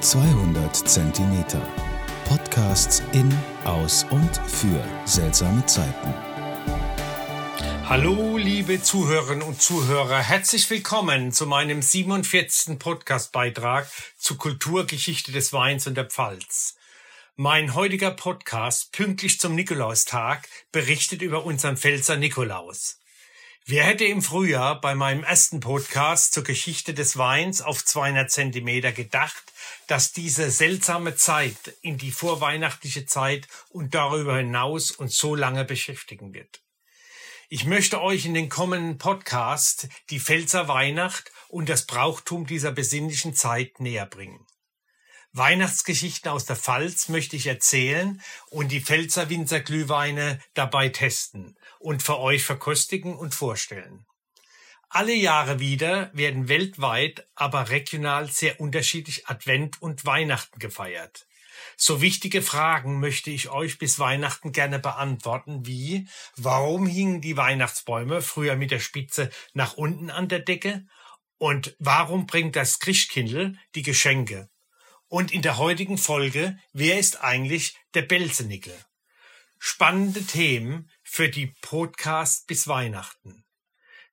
200 Zentimeter. Podcasts in, aus und für seltsame Zeiten. Hallo, liebe Zuhörerinnen und Zuhörer. Herzlich willkommen zu meinem 47. Podcastbeitrag zur Kulturgeschichte des Weins und der Pfalz. Mein heutiger Podcast, pünktlich zum Nikolaustag, berichtet über unseren Pfälzer Nikolaus. Wer hätte im Frühjahr bei meinem ersten Podcast zur Geschichte des Weins auf 200 Zentimeter gedacht, dass diese seltsame Zeit in die vorweihnachtliche Zeit und darüber hinaus uns so lange beschäftigen wird? Ich möchte euch in den kommenden Podcast die Pfälzer Weihnacht und das Brauchtum dieser besinnlichen Zeit näher bringen. Weihnachtsgeschichten aus der Pfalz möchte ich erzählen und die Pfälzer Winzerglühweine dabei testen und für euch verkostigen und vorstellen. Alle Jahre wieder werden weltweit, aber regional sehr unterschiedlich Advent und Weihnachten gefeiert. So wichtige Fragen möchte ich euch bis Weihnachten gerne beantworten, wie warum hingen die Weihnachtsbäume früher mit der Spitze nach unten an der Decke und warum bringt das Christkindl die Geschenke und in der heutigen Folge, wer ist eigentlich der Belzenickel? Spannende Themen für die Podcast bis Weihnachten.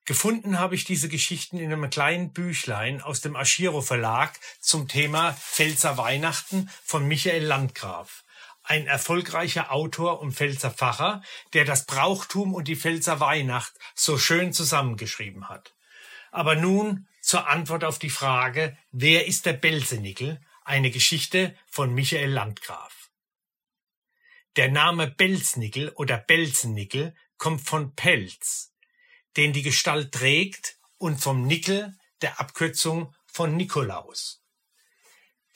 Gefunden habe ich diese Geschichten in einem kleinen Büchlein aus dem Aschiro Verlag zum Thema Pfälzer Weihnachten von Michael Landgraf. Ein erfolgreicher Autor und Pfälzer Pfarrer, der das Brauchtum und die Pfälzer Weihnacht so schön zusammengeschrieben hat. Aber nun zur Antwort auf die Frage, wer ist der Belzenickel eine Geschichte von Michael Landgraf. Der Name Belznickel oder Belzennickel kommt von Pelz, den die Gestalt trägt, und vom Nickel, der Abkürzung von Nikolaus.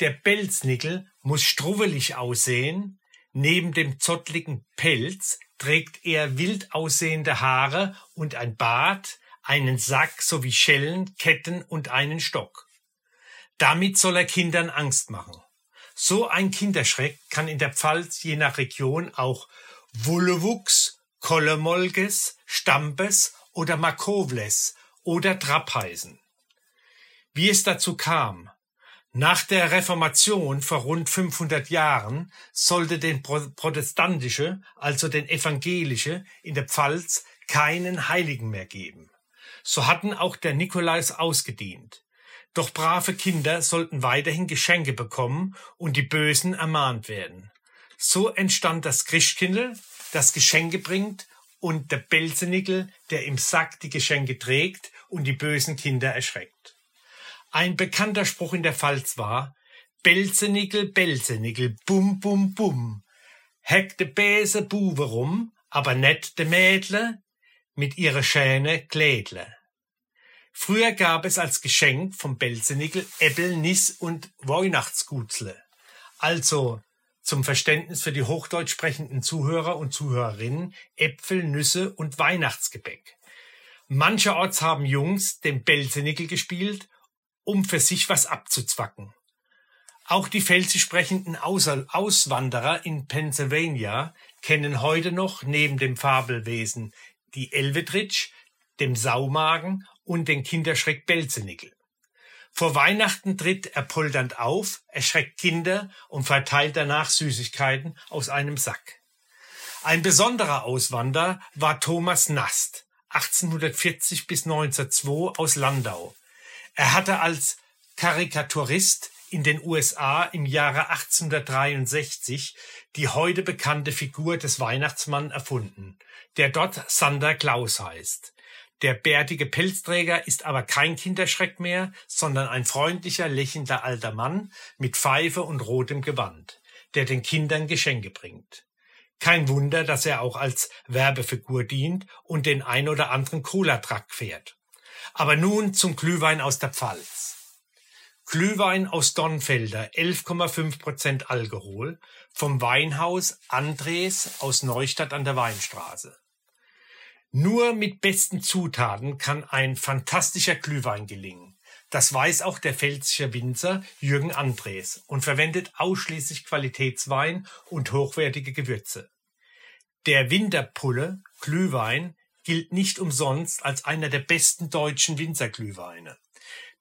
Der Belznickel muss struwelig aussehen, neben dem zottligen Pelz trägt er wild aussehende Haare und ein Bart, einen Sack sowie Schellen, Ketten und einen Stock. Damit soll er Kindern Angst machen. So ein Kinderschreck kann in der Pfalz je nach Region auch Wullewuchs, Kollemolges, Stampes oder Makovles oder Trapp heißen. Wie es dazu kam, nach der Reformation vor rund 500 Jahren sollte den protestantische, also den evangelische, in der Pfalz keinen Heiligen mehr geben. So hatten auch der Nikolaus ausgedient. Doch brave Kinder sollten weiterhin Geschenke bekommen und die Bösen ermahnt werden. So entstand das Christkindl, das Geschenke bringt, und der Belzenickel, der im Sack die Geschenke trägt und die bösen Kinder erschreckt. Ein bekannter Spruch in der Pfalz war, Belzenickel, Belzenickel, bum, bum, bum. Heck de Bäse Buwe rum, aber net de Mädle mit ihre schöne Klädle. Früher gab es als Geschenk vom Belzenickel Äppel, Nis und Weihnachtsgutzle. Also zum Verständnis für die hochdeutsch sprechenden Zuhörer und Zuhörerinnen Äpfel, Nüsse und Weihnachtsgebäck. Mancherorts haben Jungs den Belzenickel gespielt, um für sich was abzuzwacken. Auch die pfälzisch sprechenden Auswanderer in Pennsylvania kennen heute noch neben dem Fabelwesen die Elvedritsch, dem Saumagen und den Kinderschreck Belzenickel. Vor Weihnachten tritt er polternd auf, erschreckt Kinder und verteilt danach Süßigkeiten aus einem Sack. Ein besonderer Auswanderer war Thomas Nast, 1840 bis 1902 aus Landau. Er hatte als Karikaturist in den USA im Jahre 1863 die heute bekannte Figur des Weihnachtsmann erfunden, der dort Sander Klaus heißt. Der bärtige Pelzträger ist aber kein Kinderschreck mehr, sondern ein freundlicher, lächelnder alter Mann mit Pfeife und rotem Gewand, der den Kindern Geschenke bringt. Kein Wunder, dass er auch als Werbefigur dient und den ein oder anderen Cola-Truck fährt. Aber nun zum Glühwein aus der Pfalz. Glühwein aus Dornfelder, 11,5 Prozent Alkohol, vom Weinhaus Andres aus Neustadt an der Weinstraße. Nur mit besten Zutaten kann ein fantastischer Glühwein gelingen. Das weiß auch der pfälzische Winzer Jürgen Andres und verwendet ausschließlich Qualitätswein und hochwertige Gewürze. Der Winterpulle Glühwein gilt nicht umsonst als einer der besten deutschen Winzerglühweine.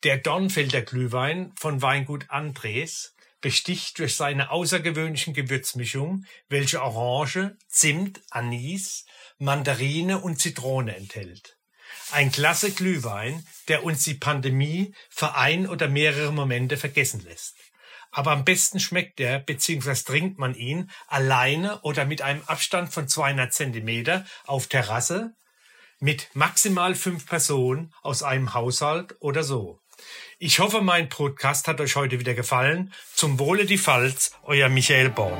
Der Dornfelder Glühwein von Weingut Andres besticht durch seine außergewöhnlichen Gewürzmischung, welche Orange, Zimt, Anis, Mandarine und Zitrone enthält. Ein klasse Glühwein, der uns die Pandemie für ein oder mehrere Momente vergessen lässt. Aber am besten schmeckt er bzw. trinkt man ihn alleine oder mit einem Abstand von 200 Zentimeter auf Terrasse mit maximal fünf Personen aus einem Haushalt oder so. Ich hoffe, mein Podcast hat euch heute wieder gefallen. Zum Wohle die Pfalz, euer Michael Born.